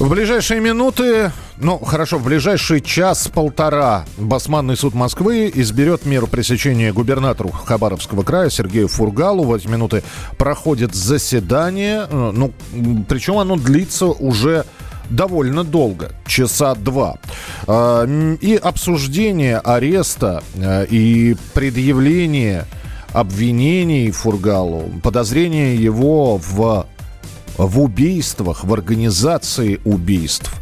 В ближайшие минуты, ну хорошо, в ближайший час-полтора Басманный суд Москвы изберет меру пресечения губернатору Хабаровского края Сергею Фургалу. В эти минуты проходит заседание, э, ну, причем оно длится уже довольно долго, часа два. А, и обсуждение ареста э, и предъявление обвинений Фургалу, подозрение его в в убийствах, в организации убийств.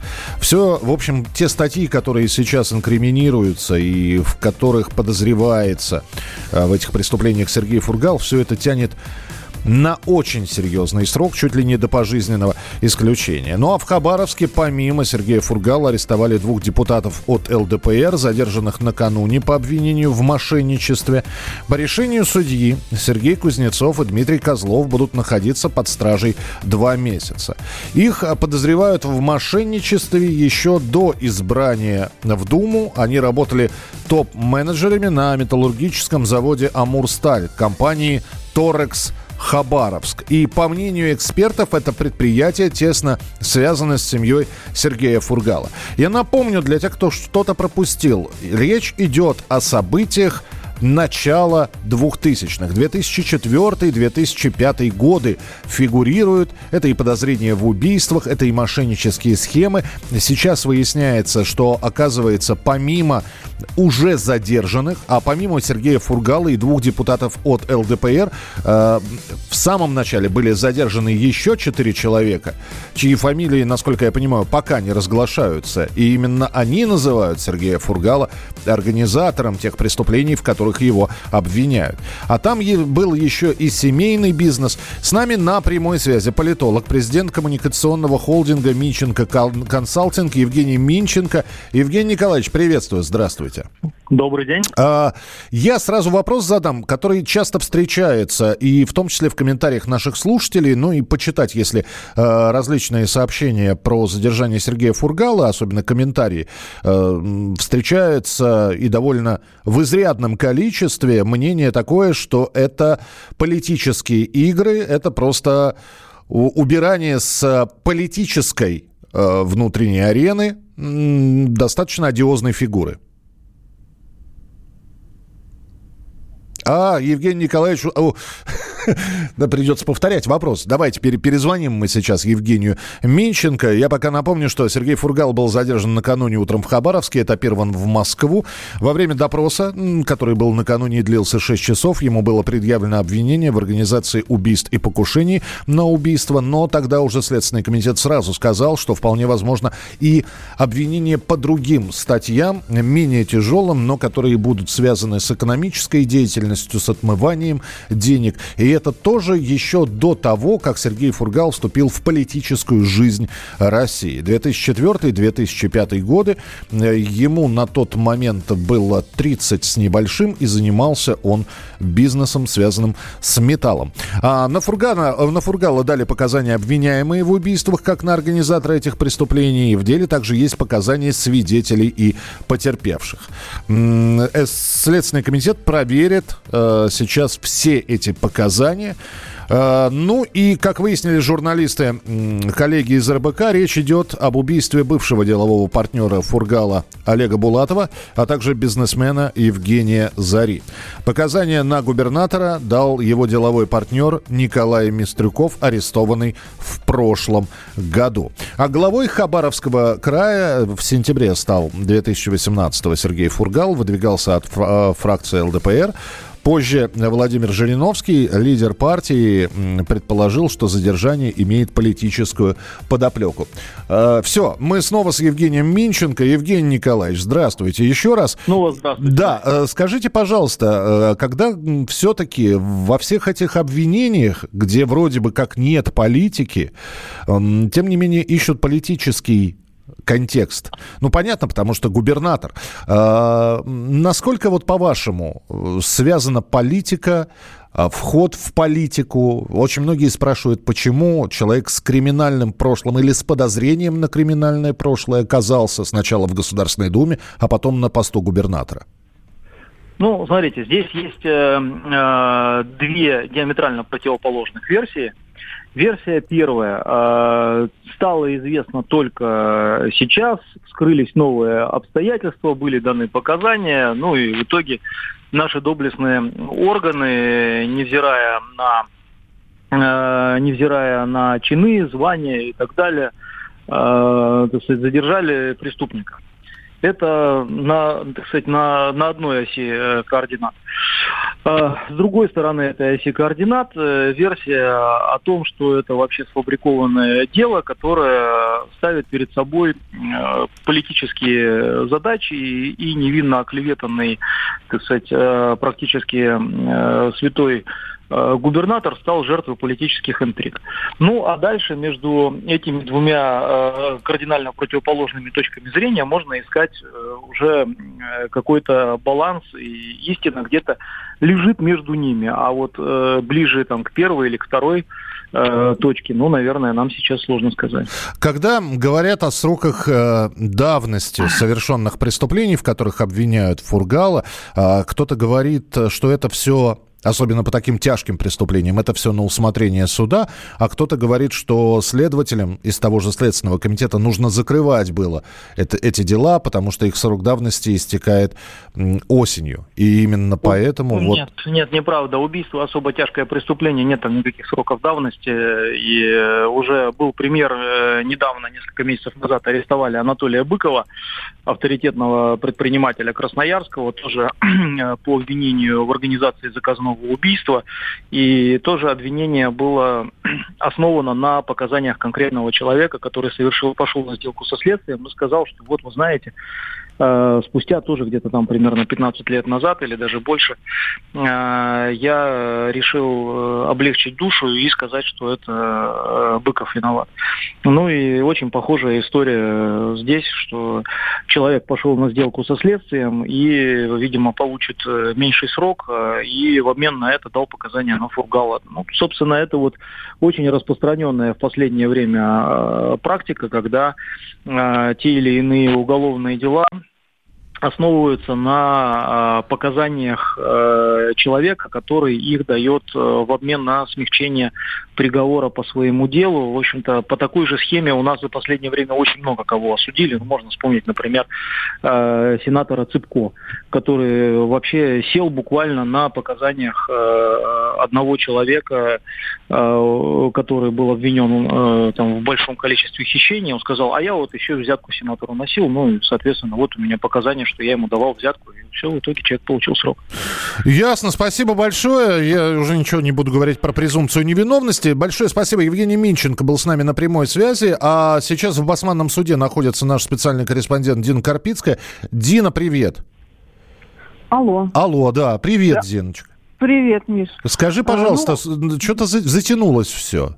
Все, в общем, те статьи, которые сейчас инкриминируются и в которых подозревается э, в этих преступлениях Сергей Фургал, все это тянет на очень серьезный срок, чуть ли не до пожизненного исключения. Ну а в Хабаровске помимо Сергея Фургала арестовали двух депутатов от ЛДПР, задержанных накануне по обвинению в мошенничестве. По решению судьи Сергей Кузнецов и Дмитрий Козлов будут находиться под стражей два месяца. Их подозревают в мошенничестве еще до избрания в Думу. Они работали топ-менеджерами на металлургическом заводе «Амурсталь» компании «Торекс Хабаровск. И по мнению экспертов, это предприятие тесно связано с семьей Сергея Фургала. Я напомню для тех, кто что-то пропустил, речь идет о событиях начала 2000-х. 2004-2005 годы фигурируют. Это и подозрения в убийствах, это и мошеннические схемы. Сейчас выясняется, что, оказывается, помимо уже задержанных, а помимо Сергея Фургала и двух депутатов от ЛДПР, э, в самом начале были задержаны еще четыре человека, чьи фамилии, насколько я понимаю, пока не разглашаются. И именно они называют Сергея Фургала организатором тех преступлений, в которых которых его обвиняют. А там был еще и семейный бизнес. С нами на прямой связи политолог, президент коммуникационного холдинга Минченко Консалтинг Евгений Минченко. Евгений Николаевич, приветствую, здравствуйте. Добрый день. А, я сразу вопрос задам, который часто встречается, и в том числе в комментариях наших слушателей, ну и почитать, если а, различные сообщения про задержание Сергея Фургала, особенно комментарии, а, встречаются и довольно в изрядном количестве количестве мнение такое, что это политические игры, это просто убирание с политической э, внутренней арены достаточно одиозной фигуры. А, Евгений Николаевич, о, да, придется повторять вопрос. Давайте перезвоним мы сейчас Евгению Минченко. Я пока напомню, что Сергей Фургал был задержан накануне утром в Хабаровске, этапирован в Москву. Во время допроса, который был накануне и длился 6 часов, ему было предъявлено обвинение в организации убийств и покушений на убийство, но тогда уже Следственный комитет сразу сказал, что вполне возможно и обвинение по другим статьям, менее тяжелым, но которые будут связаны с экономической деятельностью, деятельностью с отмыванием денег. И это тоже еще до того, как Сергей Фургал вступил в политическую жизнь России. 2004-2005 годы. Э, ему на тот момент было 30 с небольшим, и занимался он бизнесом, связанным с металлом. А на, Фургана, на Фургала дали показания обвиняемые в убийствах, как на организатора этих преступлений. В деле также есть показания свидетелей и потерпевших. Э, Следственный комитет проверит э, сейчас все эти показания. Э, ну и, как выяснили журналисты, коллеги из РБК, речь идет об убийстве бывшего делового партнера Фургала Олега Булатова, а также бизнесмена Евгения Зари. Показания на губернатора дал его деловой партнер Николай Мистрюков, арестованный в прошлом году. А главой Хабаровского края в сентябре стал 2018 Сергей Фургал, выдвигался от э, фракции ЛДПР. Позже Владимир Жириновский, лидер партии, предположил, что задержание имеет политическую подоплеку. Э, все, мы снова с Евгением Минченко. Евгений Николаевич, здравствуйте еще раз. Ну, здравствуйте. Да, э, скажите, пожалуйста, э, когда все-таки во всех этих обвинениях, где вроде бы как нет политики, тем не менее ищут политический контекст? Ну, понятно, потому что губернатор. Э, насколько вот по-вашему связана политика а, вход в политику. Очень многие спрашивают, почему человек с криминальным прошлым или с подозрением на криминальное прошлое оказался сначала в Государственной Думе, а потом на посту губернатора. Ну, смотрите, здесь есть э, э, две диаметрально противоположных версии. Версия первая. Э, стало известно только сейчас, скрылись новые обстоятельства, были даны показания, ну и в итоге наши доблестные органы, невзирая на, э, невзирая на чины, звания и так далее, э, задержали преступника. Это на, так сказать, на, на одной оси э, координат. Э, с другой стороны этой оси координат э, версия о том, что это вообще сфабрикованное дело, которое ставит перед собой э, политические задачи и невинно оклеветанный, так сказать, практически святой губернатор стал жертвой политических интриг. Ну, а дальше между этими двумя э, кардинально противоположными точками зрения можно искать э, уже какой-то баланс, и истина где-то лежит между ними. А вот ближе там, к первой или к второй точки, ну, наверное, нам сейчас сложно сказать. Когда говорят о сроках давности совершенных преступлений, в которых обвиняют Фургала, кто-то говорит, что это все особенно по таким тяжким преступлениям, это все на усмотрение суда, а кто-то говорит, что следователям из того же Следственного комитета нужно закрывать было это, эти дела, потому что их срок давности истекает осенью. И именно поэтому... Нет, вот... нет, неправда. Убийство особо тяжкое преступление, нет там никаких сроков давности. И э, уже был пример э, недавно, несколько месяцев назад, арестовали Анатолия Быкова, авторитетного предпринимателя Красноярского, тоже по обвинению в организации заказного уголовного убийства. И тоже обвинение было основано на показаниях конкретного человека, который совершил, пошел на сделку со следствием и сказал, что вот вы знаете, Э, спустя тоже где-то там примерно 15 лет назад или даже больше, э, я решил э, облегчить душу и сказать, что это Быков виноват. Ну и очень похожая история здесь, что человек пошел на сделку со следствием и, видимо, получит меньший срок, и в обмен на это дал показания на Фургала. Ну, собственно, это вот очень распространенная в последнее время практика, когда те или иные уголовные дела основываются на э, показаниях э, человека, который их дает э, в обмен на смягчение приговора по своему делу. В общем-то, по такой же схеме у нас за последнее время очень много кого осудили. Ну, можно вспомнить, например, э, сенатора Цыпко, который вообще сел буквально на показаниях одного человека, который был обвинен там, в большом количестве хищений. Он сказал, а я вот еще взятку сенатору носил, ну и, соответственно, вот у меня показания, что я ему давал взятку, и все, в итоге человек получил срок. Ясно, спасибо большое. Я уже ничего не буду говорить про презумпцию невиновности. Большое спасибо. Евгений Минченко был с нами на прямой связи, а сейчас в Басманном суде находится наш специальный корреспондент Дина Карпицкая. Дина, привет. Алло. Алло, да. Привет, да. Диночка. Привет, Миш. Скажи, пожалуйста, а, ну... что-то затянулось все.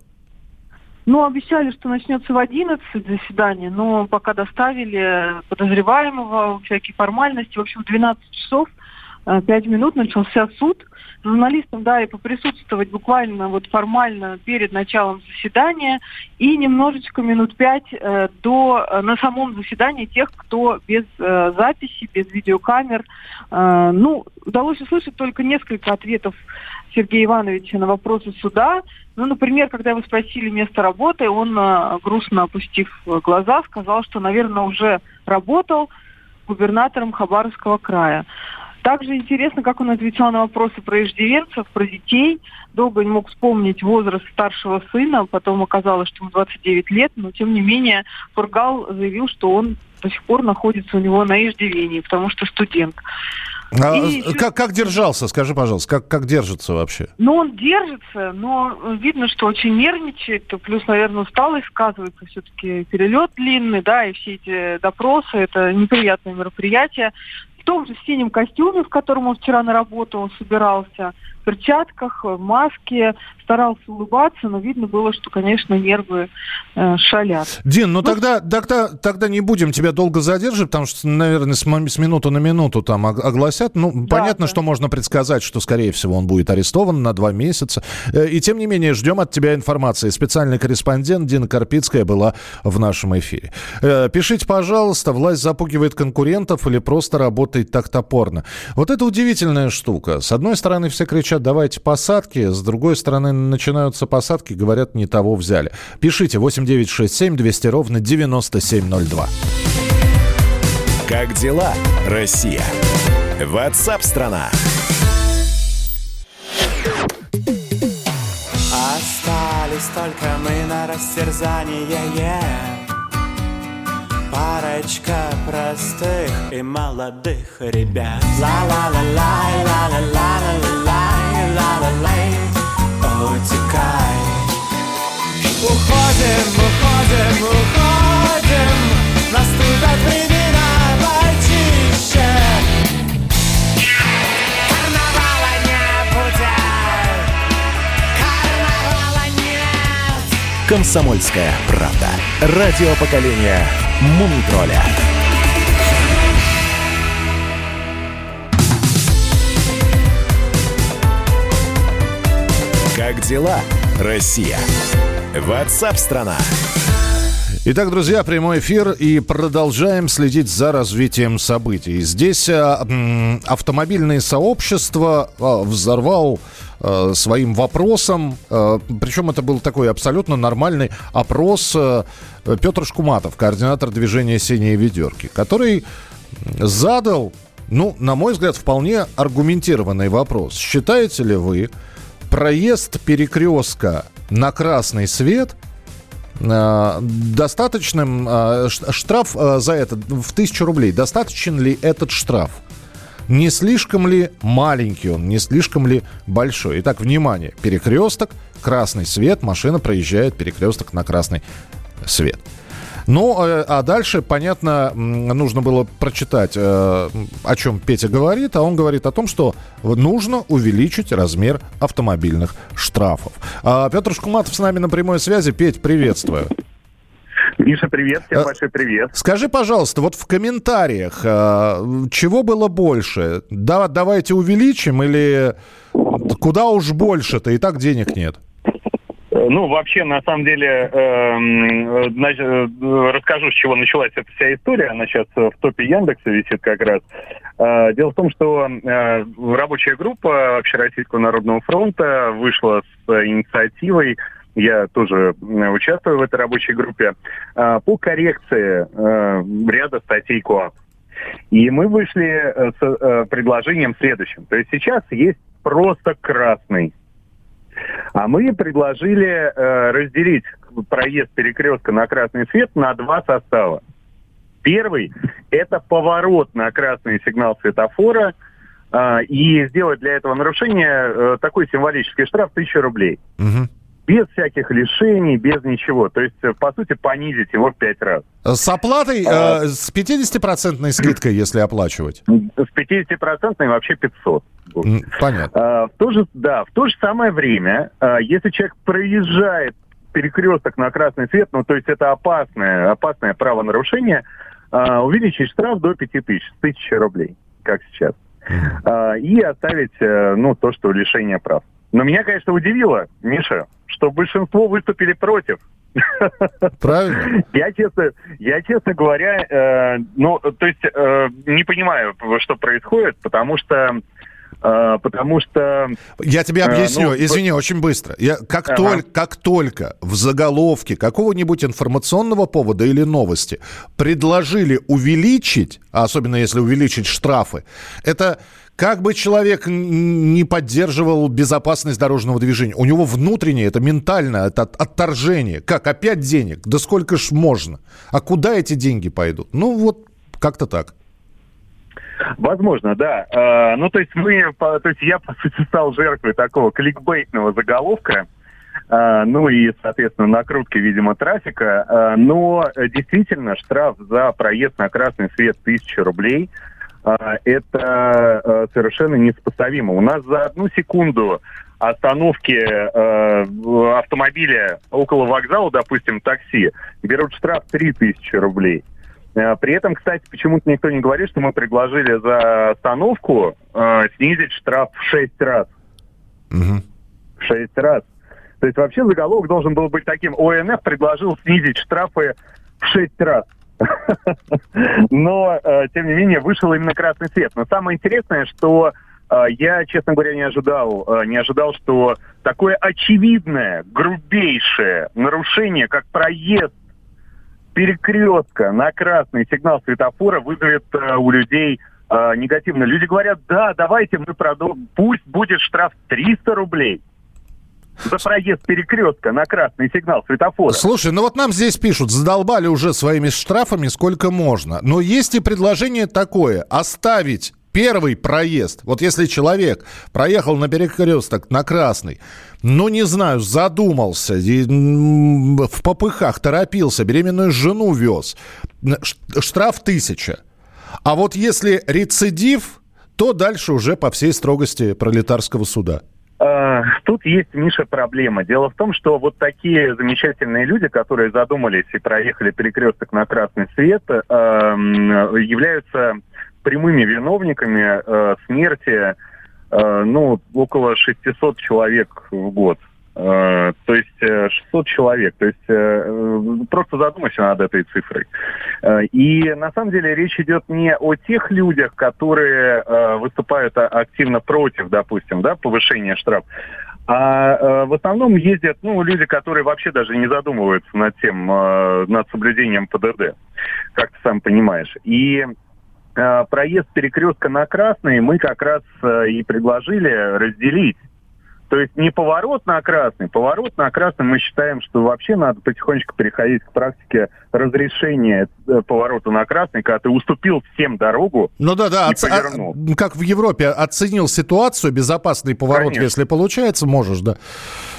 Ну, обещали, что начнется в 11 заседание, но пока доставили подозреваемого, всякие формальности. В общем, в 12 часов 5 э, минут начался суд. Журналистам, да, и поприсутствовать буквально вот формально перед началом заседания и немножечко минут пять э, до, э, на самом заседании тех, кто без э, записи, без видеокамер. Э, ну, удалось услышать только несколько ответов Сергея Ивановича на вопросы суда. Ну, например, когда вы спросили место работы, он, э, грустно опустив глаза, сказал, что, наверное, уже работал губернатором Хабаровского края. Также интересно, как он отвечал на вопросы про иждивенцев, про детей. Долго не мог вспомнить возраст старшего сына, потом оказалось, что ему 29 лет, но тем не менее Фургал заявил, что он до сих пор находится у него на иждивении, потому что студент. А, и как, как держался, скажи, пожалуйста, как, как держится вообще? Ну, он держится, но видно, что очень нервничает, плюс, наверное, усталость сказывается, все-таки перелет длинный, да, и все эти допросы, это неприятное мероприятие. в том же синем костюме, в котором он вчера на работу собирался, в перчатках, в маске, старался улыбаться, но видно было, что, конечно, нервы э, шалят. Дин, ну, ну тогда, тогда, тогда не будем тебя долго задерживать, потому что, наверное, с, с минуты на минуту там огласят. Ну, да, понятно, да. что можно предсказать, что, скорее всего, он будет арестован на два месяца. Э, и, тем не менее, ждем от тебя информации. Специальный корреспондент Дина Карпицкая была в нашем эфире. Э, пишите, пожалуйста, власть запугивает конкурентов или просто работает так топорно. Вот это удивительная штука. С одной стороны, все кричат, давайте посадки, с другой стороны, начинаются посадки, говорят, не того взяли. Пишите 8967 200 ровно 9702. Как дела, Россия? Ватсап-страна! Остались только мы на растерзание yeah. Парочка простых и молодых ребят Ла-ла-ла-лай, ла-ла-ла-ла-ла-лай, ла-ла-лай утекай Уходим, уходим, уходим Наступят времена почище Карнавала не будет Карнавала нет Комсомольская правда. Радио поколения Мумитроля Дела, Россия? Ватсап-страна! Итак, друзья, прямой эфир и продолжаем следить за развитием событий. Здесь э, автомобильное сообщество э, взорвал э, своим вопросом, э, причем это был такой абсолютно нормальный опрос э, Петр Шкуматов, координатор движения «Синие ведерки», который задал, ну, на мой взгляд, вполне аргументированный вопрос. Считаете ли вы, проезд перекрестка на красный свет э, достаточным э, штраф э, за это в тысячу рублей. Достаточен ли этот штраф? Не слишком ли маленький он, не слишком ли большой? Итак, внимание, перекресток, красный свет, машина проезжает перекресток на красный свет. Ну, э, а дальше, понятно, нужно было прочитать, э, о чем Петя говорит, а он говорит о том, что нужно увеличить размер автомобильных штрафов. А Петр Шкуматов с нами на прямой связи. Петь, приветствую. Миша, привет, всем э, большой привет. Скажи, пожалуйста, вот в комментариях, чего было больше? Да, давайте увеличим или куда уж больше-то, и так денег нет? Ну, вообще, на самом деле, э, значит, э, расскажу, с чего началась эта вся история. Она сейчас в топе Яндекса висит как раз. Э, дело в том, что э, рабочая группа Общероссийского народного фронта вышла с инициативой я тоже участвую в этой рабочей группе, э, по коррекции э, ряда статей КОАП. И мы вышли с предложением следующим. То есть сейчас есть просто красный а мы предложили э, разделить проезд перекрестка на красный свет на два состава. Первый – это поворот на красный сигнал светофора э, и сделать для этого нарушения э, такой символический штраф 1000 рублей. Угу без всяких лишений, без ничего. То есть, э, по сути, понизить его в пять раз. С оплатой, а, э, с 50% скидкой, если оплачивать? С 50% вообще 500. Понятно. А, в то же, да, в то же самое время, а, если человек проезжает перекресток на красный свет, ну, то есть это опасное, опасное правонарушение, а, увеличить штраф до 5000, 1000 рублей, как сейчас. А, и оставить, э, ну, то, что лишение прав. Но меня, конечно, удивило, Миша, что большинство выступили против. Правильно. Я честно, я честно говоря, э, ну, то есть э, не понимаю, что происходит, потому что э, потому что... Я тебе э, объясню, ну, извини, очень быстро. Я, как, ага. только, как только в заголовке какого-нибудь информационного повода или новости предложили увеличить, а особенно если увеличить штрафы, это как бы человек не поддерживал безопасность дорожного движения, у него внутреннее, это ментальное, это отторжение. Как, опять денег? Да сколько ж можно? А куда эти деньги пойдут? Ну, вот как-то так. Возможно, да. А, ну, то есть мы, то есть я, по сути, стал жертвой такого кликбейтного заголовка, а, ну и, соответственно, накрутки, видимо, трафика. А, но действительно штраф за проезд на красный свет 1000 рублей – это э, совершенно несопоставимо. У нас за одну секунду остановки э, автомобиля около вокзала, допустим, такси, берут штраф 3000 рублей. Э, При этом, кстати, почему-то никто не говорит, что мы предложили за остановку э, снизить штраф в 6 раз. В 6 раз. То есть вообще заголовок должен был быть таким. ОНФ предложил снизить штрафы в 6 раз. Но, э, тем не менее, вышел именно красный цвет. Но самое интересное, что э, я, честно говоря, не ожидал, э, не ожидал, что такое очевидное, грубейшее нарушение, как проезд перекрестка на красный сигнал светофора вызовет у людей негативно. Люди говорят, да, давайте мы продолжим, пусть будет штраф 300 рублей за проезд перекрестка на красный сигнал светофора. Слушай, ну вот нам здесь пишут, задолбали уже своими штрафами сколько можно. Но есть и предложение такое, оставить первый проезд. Вот если человек проехал на перекресток на красный, ну, не знаю, задумался, и, в попыхах торопился, беременную жену вез, штраф тысяча. А вот если рецидив, то дальше уже по всей строгости пролетарского суда. Э, Тут есть, Миша, проблема. Дело в том, что вот такие замечательные люди, которые задумались и проехали перекресток на красный свет, м, являются прямыми виновниками э, смерти ну, около 600 человек в год. Э, То есть э, 600 человек. То есть э, э, просто задумайся над этой цифрой. Э, И на самом деле речь идет не о тех людях, которые э, выступают а- активно против, допустим, да, повышения штрафа, а э, в основном ездят, ну, люди, которые вообще даже не задумываются над тем, э, над соблюдением ПДД, как ты сам понимаешь. И э, проезд перекрестка на красный мы как раз э, и предложили разделить. То есть не поворот на красный, поворот на красный мы считаем, что вообще надо потихонечку переходить к практике разрешения э, поворота на красный, когда ты уступил всем дорогу, Ну да, да, оц- а- как в Европе оценил ситуацию, безопасный поворот, Конечно. если получается, можешь, да.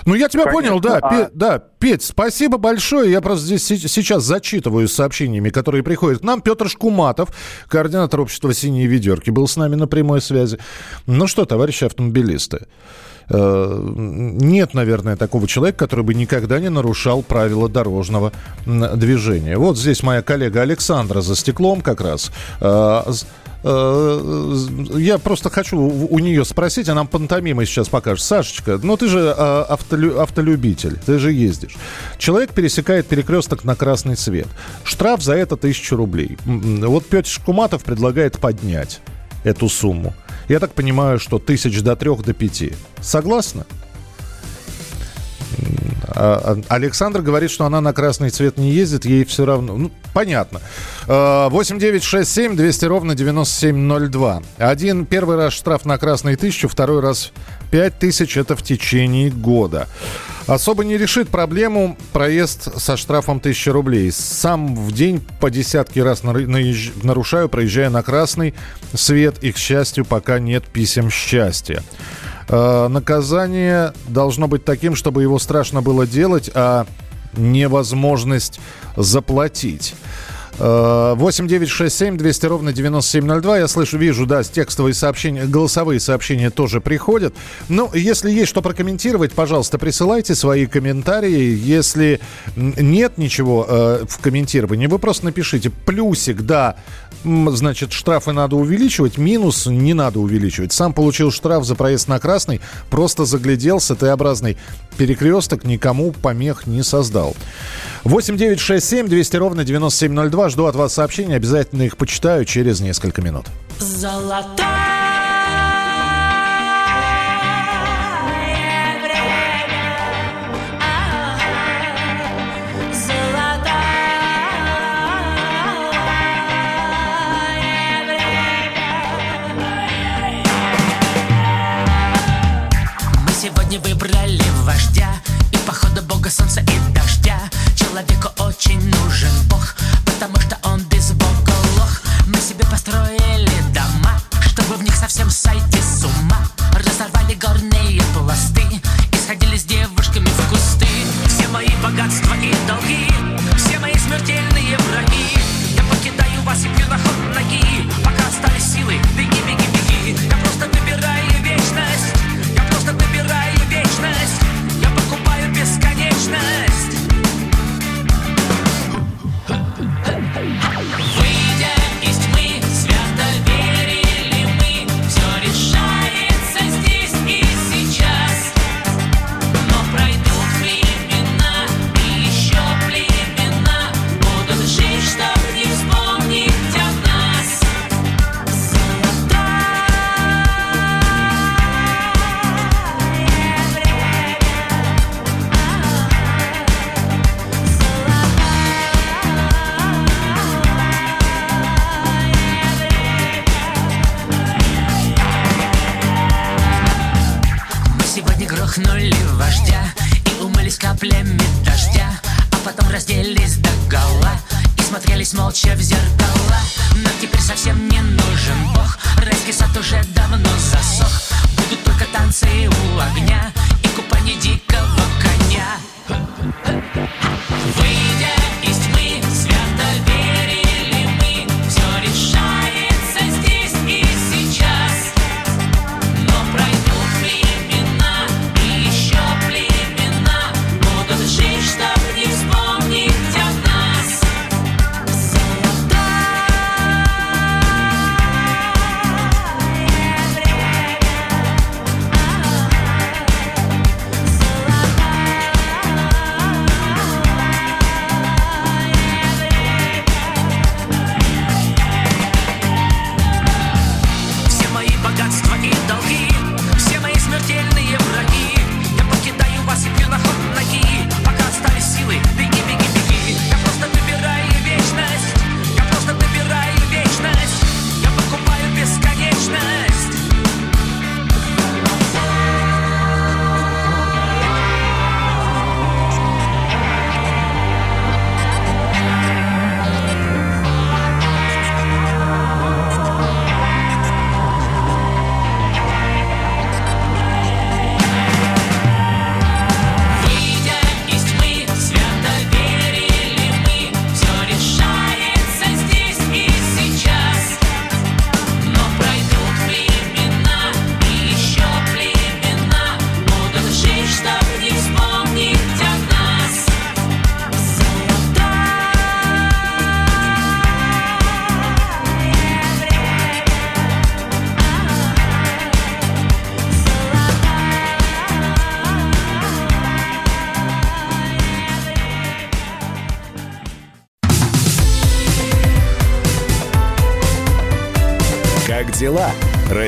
Ну я тебя Конечно, понял, да, а- Пе- да, Петь, спасибо большое. Я просто здесь се- сейчас зачитываю сообщениями, которые приходят к нам. Петр Шкуматов, координатор общества «Синие ведерки», был с нами на прямой связи. Ну что, товарищи автомобилисты, нет, наверное, такого человека, который бы никогда не нарушал правила дорожного движения. Вот здесь моя коллега Александра за стеклом как раз. Э, э, Я просто хочу у нее спросить, а нам пантомимой сейчас покажет. Сашечка, ну ты же э, автолю- автолюбитель, ты же ездишь. Человек пересекает перекресток на красный свет. Штраф за это тысячу рублей. Вот Петр Шкуматов предлагает поднять эту сумму. Я так понимаю, что тысяч до трех, до пяти. Согласна? А, а, Александр говорит, что она на красный цвет не ездит, ей все равно. Ну, понятно. А, 8 9 6 7 200 ровно 9702. Один, первый раз штраф на красный тысячу, второй раз 5 тысяч, это в течение года. Особо не решит проблему проезд со штрафом 1000 рублей. Сам в день по десятки раз нарушаю, проезжая на красный свет. И, к счастью, пока нет писем счастья. Э, наказание должно быть таким, чтобы его страшно было делать, а невозможность заплатить. Э, 8 9 6 7 200 ровно 9702. Я слышу, вижу, да, текстовые сообщения, голосовые сообщения тоже приходят. Ну, если есть что прокомментировать, пожалуйста, присылайте свои комментарии. Если нет ничего э, в комментировании, вы просто напишите плюсик, да, значит, штрафы надо увеличивать, минус не надо увеличивать. Сам получил штраф за проезд на красный, просто загляделся, Т-образный перекресток никому помех не создал. 8 9 6 7 200 ровно 9702. Жду от вас сообщений, обязательно их почитаю через несколько минут. Золотое sunset.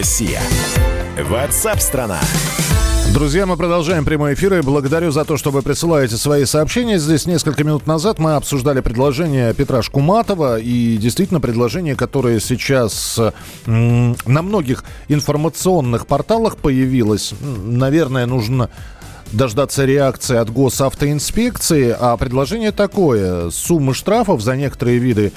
Россия? Ватсап-страна! Друзья, мы продолжаем прямой эфир и благодарю за то, что вы присылаете свои сообщения. Здесь несколько минут назад мы обсуждали предложение Петра Шкуматова и действительно предложение, которое сейчас на многих информационных порталах появилось. Наверное, нужно дождаться реакции от госавтоинспекции, а предложение такое. Суммы штрафов за некоторые виды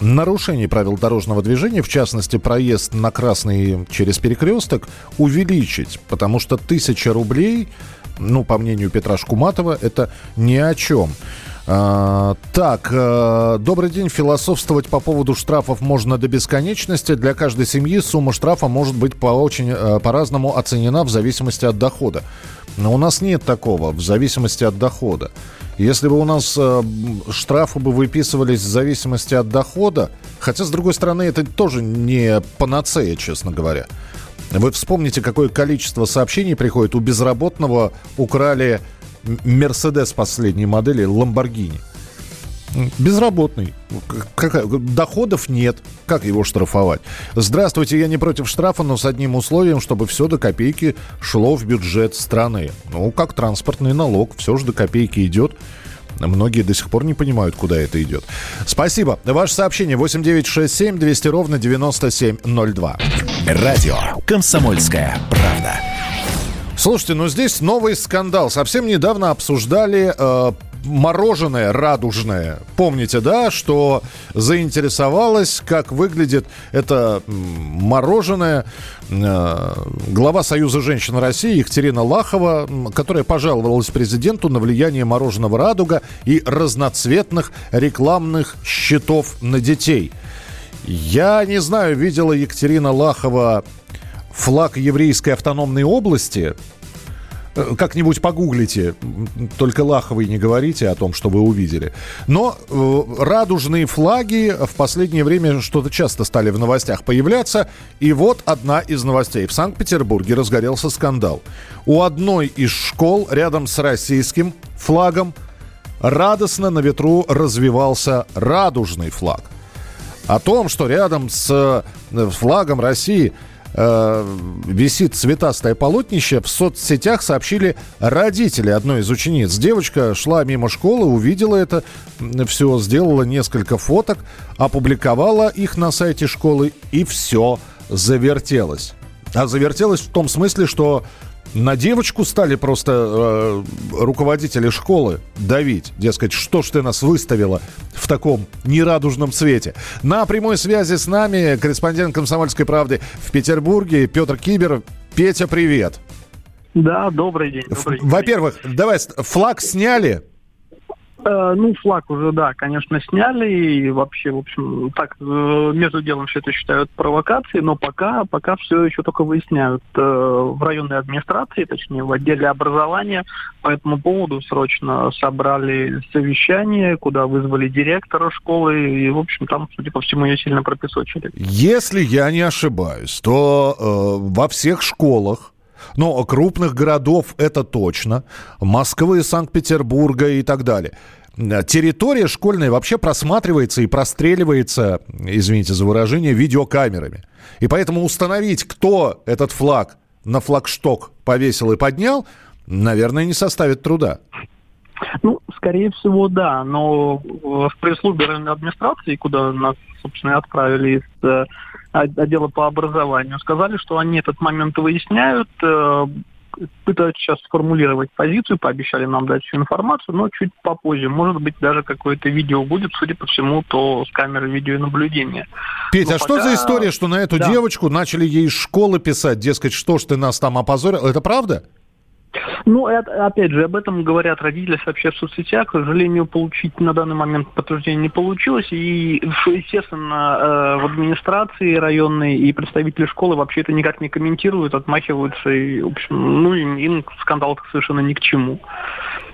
нарушений правил дорожного движения, в частности, проезд на красный через перекресток, увеличить, потому что тысяча рублей, ну, по мнению Петра Шкуматова, это ни о чем. А, так, э, добрый день. Философствовать по поводу штрафов можно до бесконечности. Для каждой семьи сумма штрафа может быть по очень э, по-разному оценена в зависимости от дохода. Но у нас нет такого в зависимости от дохода. Если бы у нас э, штрафы бы выписывались в зависимости от дохода, хотя, с другой стороны, это тоже не панацея, честно говоря. Вы вспомните, какое количество сообщений приходит. У безработного украли Мерседес последней модели, Ламборгини. Безработный. Какая- доходов нет. Как его штрафовать? Здравствуйте, я не против штрафа, но с одним условием, чтобы все до копейки шло в бюджет страны. Ну, как транспортный налог, все же до копейки идет. Многие до сих пор не понимают, куда это идет. Спасибо. Ваше сообщение 8967 200 ровно 9702. Радио «Комсомольская правда». Слушайте, ну здесь новый скандал. Совсем недавно обсуждали э, мороженое радужное. Помните, да, что заинтересовалась, как выглядит это мороженое. Э, глава Союза женщин России Екатерина Лахова, которая пожаловалась президенту на влияние мороженого радуга и разноцветных рекламных щитов на детей. Я не знаю, видела Екатерина Лахова флаг еврейской автономной области. Э, Как-нибудь погуглите. Только Лаховой не говорите о том, что вы увидели. Но э, радужные флаги в последнее время что-то часто стали в новостях появляться. И вот одна из новостей. В Санкт-Петербурге разгорелся скандал. У одной из школ рядом с российским флагом радостно на ветру развивался радужный флаг о том, что рядом с э, флагом России э, висит цветастое полотнище, в соцсетях сообщили родители одной из учениц. Девочка шла мимо школы, увидела это все, сделала несколько фоток, опубликовала их на сайте школы, и все завертелось. А завертелось в том смысле, что на девочку стали просто э, руководители школы давить. Дескать, что ж ты нас выставила в таком нерадужном свете. На прямой связи с нами корреспондент «Комсомольской правды» в Петербурге Петр Кибер. Петя, привет. Да, добрый день. Добрый день. Во-первых, давай, флаг сняли? Э, ну, флаг уже, да, конечно, сняли. И вообще, в общем, так, э, между делом все это считают провокацией, но пока, пока все еще только выясняют э, в районной администрации, точнее, в отделе образования. По этому поводу срочно собрали совещание, куда вызвали директора школы. И, в общем, там, судя по всему, ее сильно пропесочили. Если я не ошибаюсь, то э, во всех школах но крупных городов это точно. Москвы, Санкт-Петербурга и так далее. Территория школьная вообще просматривается и простреливается, извините за выражение, видеокамерами. И поэтому установить, кто этот флаг на флагшток повесил и поднял, наверное, не составит труда. Ну, скорее всего, да. Но в пресс-службе администрации, куда нас, собственно, отправили из э, отдела по образованию, сказали, что они этот момент выясняют, э, пытаются сейчас сформулировать позицию, пообещали нам дать всю информацию, но чуть попозже. Может быть, даже какое-то видео будет, судя по всему, то с камеры видеонаблюдения. Петя, но а пока... что за история, что на эту да. девочку начали ей из школы писать, дескать, что ж ты нас там опозорил? Это правда? Ну, это, опять же, об этом говорят родители, сообщают в соцсетях. К сожалению, получить на данный момент подтверждение не получилось. И, естественно, э, в администрации районной и представители школы вообще это никак не комментируют, отмахиваются. И, в общем, ну, им, им скандал совершенно ни к чему.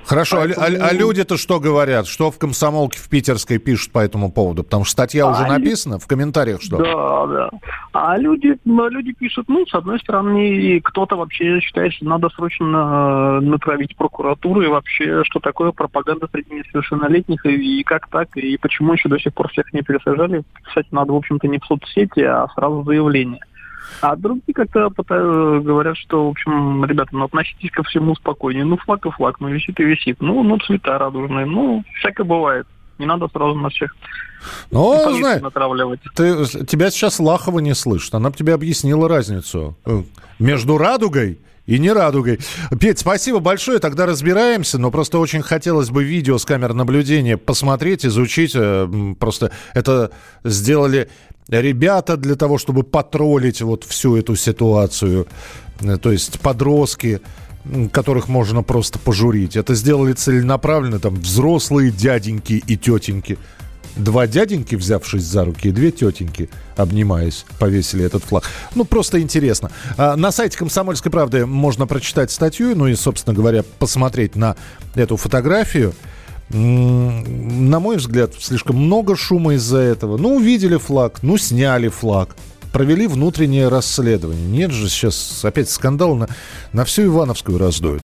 Хорошо, а Поэтому... а, а люди-то что говорят? Что в комсомолке в питерской пишут по этому поводу? Потому что статья а уже написана, в комментариях что? Да, да. А люди, люди пишут, ну, с одной стороны, кто-то вообще считает, что надо срочно э, натравить прокуратуру и вообще, что такое пропаганда среди несовершеннолетних, и, и как так, и почему еще до сих пор всех не пересажали. Кстати, надо, в общем-то, не в соцсети, а сразу заявление. А другие как-то говорят, что, в общем, ребята, ну относитесь ко всему спокойнее. Ну, флаг и флаг, ну, висит и висит. Ну, ну, цвета радужные. Ну, всякое бывает. Не надо сразу на всех ну, знаю, ты, тебя сейчас Лахова не слышит. Она бы тебе объяснила разницу э, между радугой и не радугой. Петь, спасибо большое. Тогда разбираемся. Но просто очень хотелось бы видео с камер наблюдения посмотреть, изучить. Э, просто это сделали ребята для того, чтобы потроллить вот всю эту ситуацию. Э, то есть подростки, которых можно просто пожурить. Это сделали целенаправленно там взрослые дяденьки и тетеньки. Два дяденьки, взявшись за руки, и две тетеньки, обнимаясь, повесили этот флаг. Ну, просто интересно. А, на сайте «Комсомольской правды» можно прочитать статью, ну и, собственно говоря, посмотреть на эту фотографию – на мой взгляд, слишком много шума из-за этого. Ну, увидели флаг, ну, сняли флаг. Провели внутреннее расследование. Нет же, сейчас опять скандал на, на всю Ивановскую раздуют.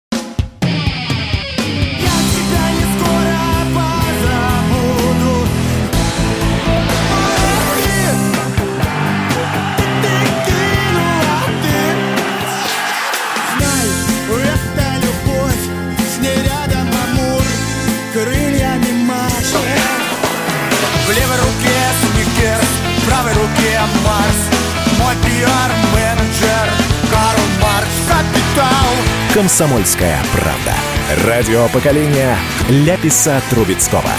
«Комсомольская правда». Радио поколения Ляписа Трубецкого.